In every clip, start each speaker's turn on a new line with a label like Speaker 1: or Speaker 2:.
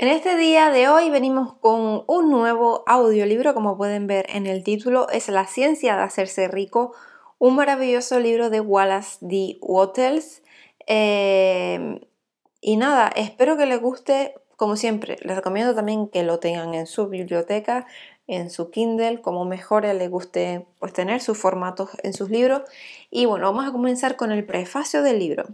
Speaker 1: En este día de hoy venimos con un nuevo audiolibro, como pueden ver en el título, es La ciencia de hacerse rico, un maravilloso libro de Wallace D. Wattles. Eh, y nada, espero que les guste, como siempre, les recomiendo también que lo tengan en su biblioteca, en su Kindle, como mejor les guste pues, tener sus formatos en sus libros. Y bueno, vamos a comenzar con el prefacio del libro.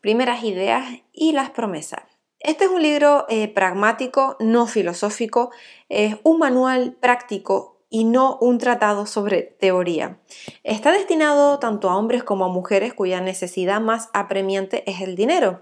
Speaker 1: Primeras ideas y las promesas. Este es un libro eh, pragmático, no filosófico, es un manual práctico y no un tratado sobre teoría. Está destinado tanto a hombres como a mujeres cuya necesidad más apremiante es el dinero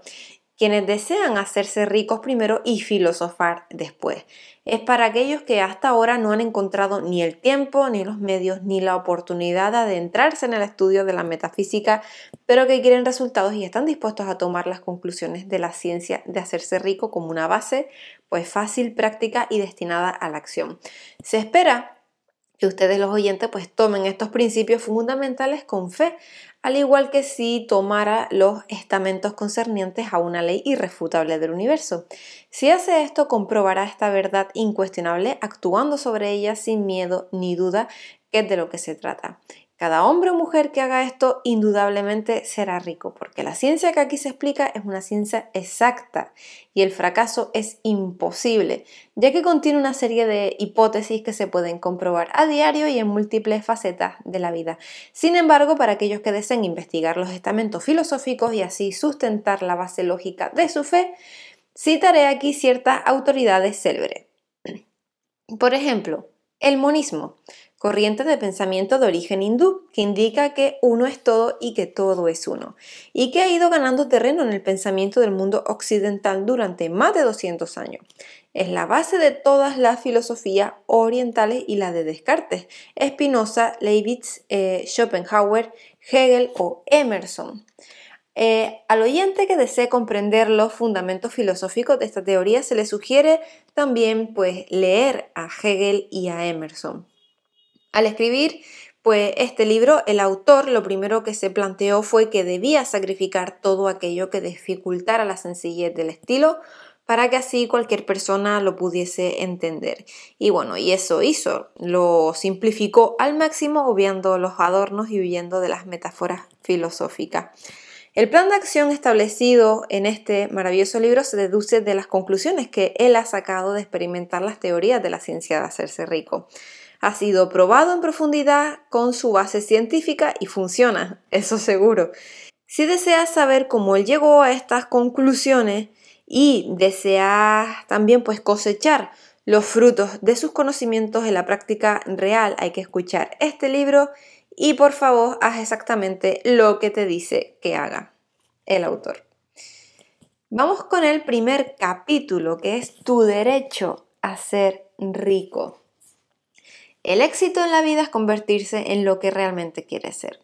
Speaker 1: quienes desean hacerse ricos primero y filosofar después. Es para aquellos que hasta ahora no han encontrado ni el tiempo, ni los medios, ni la oportunidad de adentrarse en el estudio de la metafísica, pero que quieren resultados y están dispuestos a tomar las conclusiones de la ciencia de hacerse rico como una base, pues fácil, práctica y destinada a la acción. Se espera que ustedes los oyentes pues tomen estos principios fundamentales con fe, al igual que si tomara los estamentos concernientes a una ley irrefutable del universo. Si hace esto, comprobará esta verdad incuestionable actuando sobre ella sin miedo ni duda, que es de lo que se trata. Cada hombre o mujer que haga esto indudablemente será rico, porque la ciencia que aquí se explica es una ciencia exacta y el fracaso es imposible, ya que contiene una serie de hipótesis que se pueden comprobar a diario y en múltiples facetas de la vida. Sin embargo, para aquellos que deseen investigar los estamentos filosóficos y así sustentar la base lógica de su fe, citaré aquí ciertas autoridades célebres. Por ejemplo, el monismo corriente de pensamiento de origen hindú, que indica que uno es todo y que todo es uno, y que ha ido ganando terreno en el pensamiento del mundo occidental durante más de 200 años. Es la base de todas las filosofías orientales y la de Descartes, Spinoza, Leibniz, eh, Schopenhauer, Hegel o Emerson. Eh, al oyente que desee comprender los fundamentos filosóficos de esta teoría se le sugiere también pues, leer a Hegel y a Emerson. Al escribir pues este libro, el autor lo primero que se planteó fue que debía sacrificar todo aquello que dificultara la sencillez del estilo para que así cualquier persona lo pudiese entender. Y bueno, y eso hizo, lo simplificó al máximo obviando los adornos y huyendo de las metáforas filosóficas. El plan de acción establecido en este maravilloso libro se deduce de las conclusiones que él ha sacado de experimentar las teorías de la ciencia de hacerse rico ha sido probado en profundidad con su base científica y funciona, eso seguro. Si deseas saber cómo él llegó a estas conclusiones y deseas también pues cosechar los frutos de sus conocimientos en la práctica real, hay que escuchar este libro y por favor haz exactamente lo que te dice que haga el autor. Vamos con el primer capítulo que es tu derecho a ser rico. El éxito en la vida es convertirse en lo que realmente quieres ser.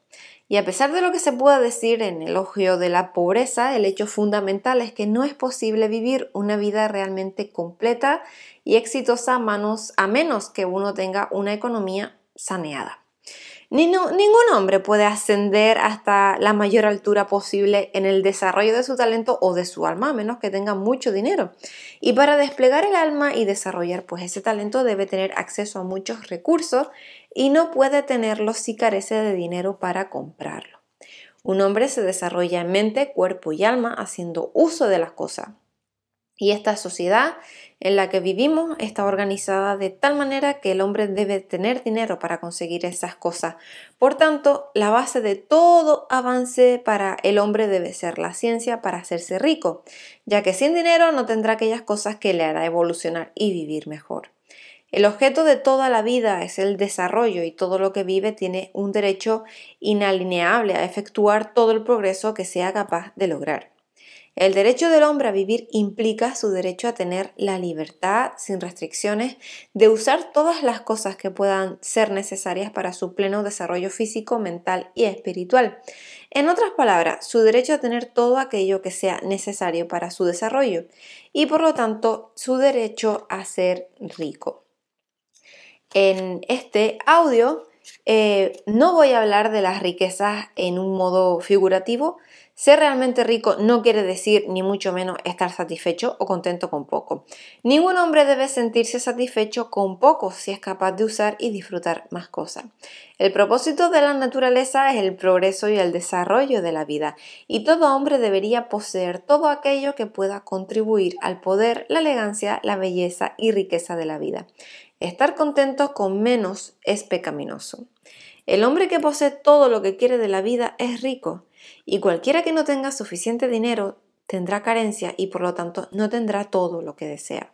Speaker 1: Y a pesar de lo que se pueda decir en elogio de la pobreza, el hecho fundamental es que no es posible vivir una vida realmente completa y exitosa a menos que uno tenga una economía saneada ningún hombre puede ascender hasta la mayor altura posible en el desarrollo de su talento o de su alma, a menos que tenga mucho dinero. Y para desplegar el alma y desarrollar pues ese talento debe tener acceso a muchos recursos y no puede tenerlos si carece de dinero para comprarlo. Un hombre se desarrolla en mente, cuerpo y alma haciendo uso de las cosas. Y esta sociedad en la que vivimos está organizada de tal manera que el hombre debe tener dinero para conseguir esas cosas. Por tanto, la base de todo avance para el hombre debe ser la ciencia para hacerse rico, ya que sin dinero no tendrá aquellas cosas que le hará evolucionar y vivir mejor. El objeto de toda la vida es el desarrollo y todo lo que vive tiene un derecho inalineable a efectuar todo el progreso que sea capaz de lograr. El derecho del hombre a vivir implica su derecho a tener la libertad, sin restricciones, de usar todas las cosas que puedan ser necesarias para su pleno desarrollo físico, mental y espiritual. En otras palabras, su derecho a tener todo aquello que sea necesario para su desarrollo y por lo tanto su derecho a ser rico. En este audio eh, no voy a hablar de las riquezas en un modo figurativo, Ser realmente rico no quiere decir ni mucho menos estar satisfecho o contento con poco. Ningún hombre debe sentirse satisfecho con poco si es capaz de usar y disfrutar más cosas. El propósito de la naturaleza es el progreso y el desarrollo de la vida, y todo hombre debería poseer todo aquello que pueda contribuir al poder, la elegancia, la belleza y riqueza de la vida. Estar contentos con menos es pecaminoso. El hombre que posee todo lo que quiere de la vida es rico y cualquiera que no tenga suficiente dinero tendrá carencia y por lo tanto no tendrá todo lo que desea.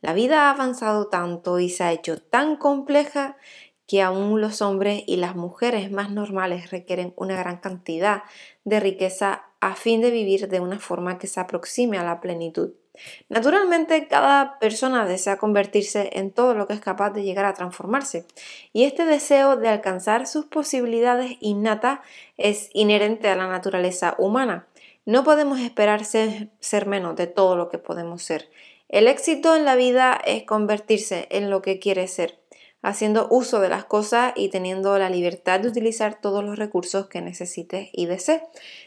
Speaker 1: La vida ha avanzado tanto y se ha hecho tan compleja que aún los hombres y las mujeres más normales requieren una gran cantidad de riqueza a fin de vivir de una forma que se aproxime a la plenitud. Naturalmente, cada persona desea convertirse en todo lo que es capaz de llegar a transformarse, y este deseo de alcanzar sus posibilidades innatas es inherente a la naturaleza humana. No podemos esperar ser, menos de todo lo que podemos ser. El éxito en la vida es convertirse en lo que quiere ser haciendo uso de las cosas y teniendo la libertad de utilizar todos los recursos que necesites y desees,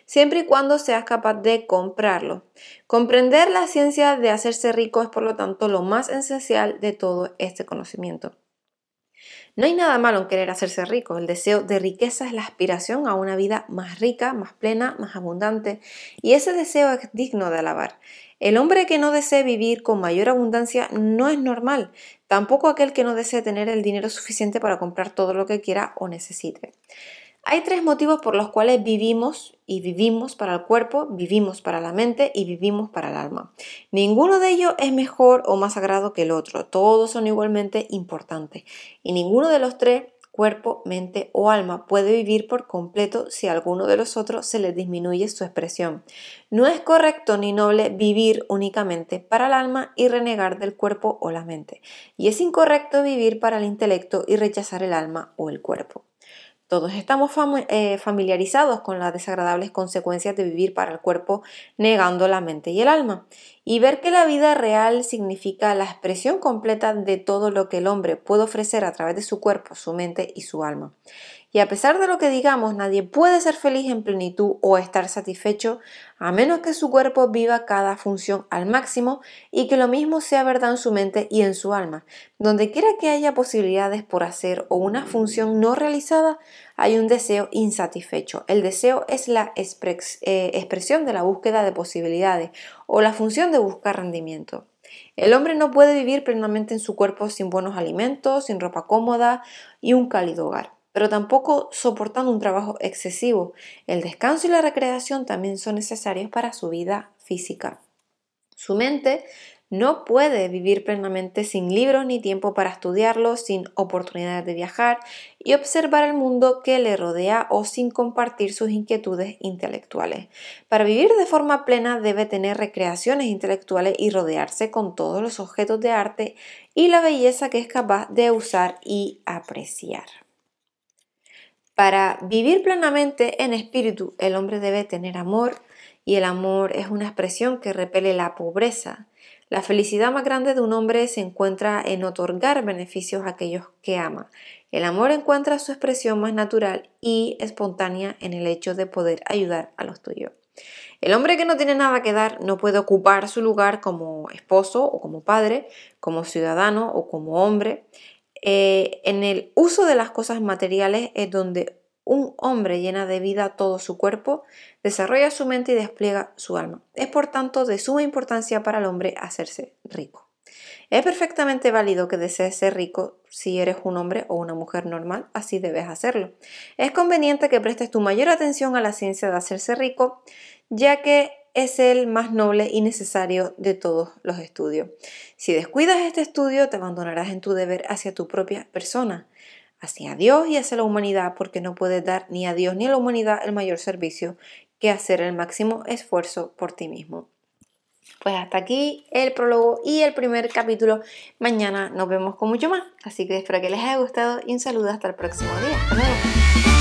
Speaker 1: siempre y cuando seas capaz de comprarlo. Comprender la ciencia de hacerse rico es por lo tanto lo más esencial de todo este conocimiento. No hay nada malo en querer hacerse rico. El deseo de riqueza es la aspiración a una vida más rica, más plena, más abundante, y ese deseo es digno de alabar. El hombre que no desee vivir con mayor abundancia no es normal, tampoco aquel que no desee tener el dinero suficiente para comprar todo lo que quiera o necesite. Hay tres motivos por los cuales vivimos y vivimos para el cuerpo, vivimos para la mente y vivimos para el alma. Ninguno de ellos es mejor o más sagrado que el otro, todos son igualmente importantes y ninguno de los tres cuerpo, mente o alma puede vivir por completo si a alguno de los otros se le disminuye su expresión. No es correcto ni noble vivir únicamente para el alma y renegar del cuerpo o la mente, y es incorrecto vivir para el intelecto y rechazar el alma o el cuerpo. Todos estamos eh, familiarizados con las desagradables consecuencias de vivir para el cuerpo negando la mente y el alma. Y ver que la vida real significa la expresión completa de todo lo que el hombre puede ofrecer a través de su cuerpo, su mente y su alma. Y a pesar de lo que digamos, nadie puede ser feliz en plenitud o estar satisfecho a menos que su cuerpo viva cada función al máximo y que lo mismo sea verdad en su mente y en su alma. Donde quiera que haya posibilidades por hacer o una función no realizada, hay un deseo insatisfecho. El deseo es la eh, expresión de la búsqueda de posibilidades o la función de buscar rendimiento. El hombre no puede vivir plenamente en su cuerpo sin buenos alimentos, sin ropa cómoda y un cálido hogar pero tampoco soportando un trabajo excesivo. El descanso y la recreación también son necesarios para su vida física. Su mente no puede vivir plenamente sin libros ni tiempo para estudiarlos, sin oportunidades de viajar y observar el mundo que le rodea o sin compartir sus inquietudes intelectuales. Para vivir de forma plena debe tener recreaciones intelectuales y rodearse con todos los objetos de arte y la belleza que es capaz de usar y apreciar. Para vivir plenamente en espíritu, el hombre debe tener amor y el amor es una expresión que repele la pobreza. La felicidad más grande de un hombre se encuentra en otorgar beneficios a aquellos que ama. El amor encuentra su expresión más natural y espontánea en el hecho de poder ayudar a los tuyos. El hombre que no tiene nada que dar no puede ocupar su lugar como esposo o como padre, como ciudadano o como hombre. Eh, en el uso de las cosas materiales es donde un hombre llena de vida todo su cuerpo, desarrolla su mente y despliega su alma. Es por tanto de suma importancia para el hombre hacerse rico. Es perfectamente válido que desees ser rico si eres un hombre o una mujer normal, así debes hacerlo. Es conveniente que prestes tu mayor atención a la ciencia de hacerse rico, ya que es el más noble y necesario de todos los estudios. Si descuidas este estudio, te abandonarás en tu deber hacia tu propia persona, hacia Dios y hacia la humanidad, porque no puedes dar ni a Dios ni a la humanidad el mayor servicio que hacer el máximo esfuerzo por ti mismo. Pues hasta aquí el prólogo y el primer capítulo. Mañana nos vemos con mucho más. Así que espero que les haya gustado y un saludo hasta el próximo día. Hasta.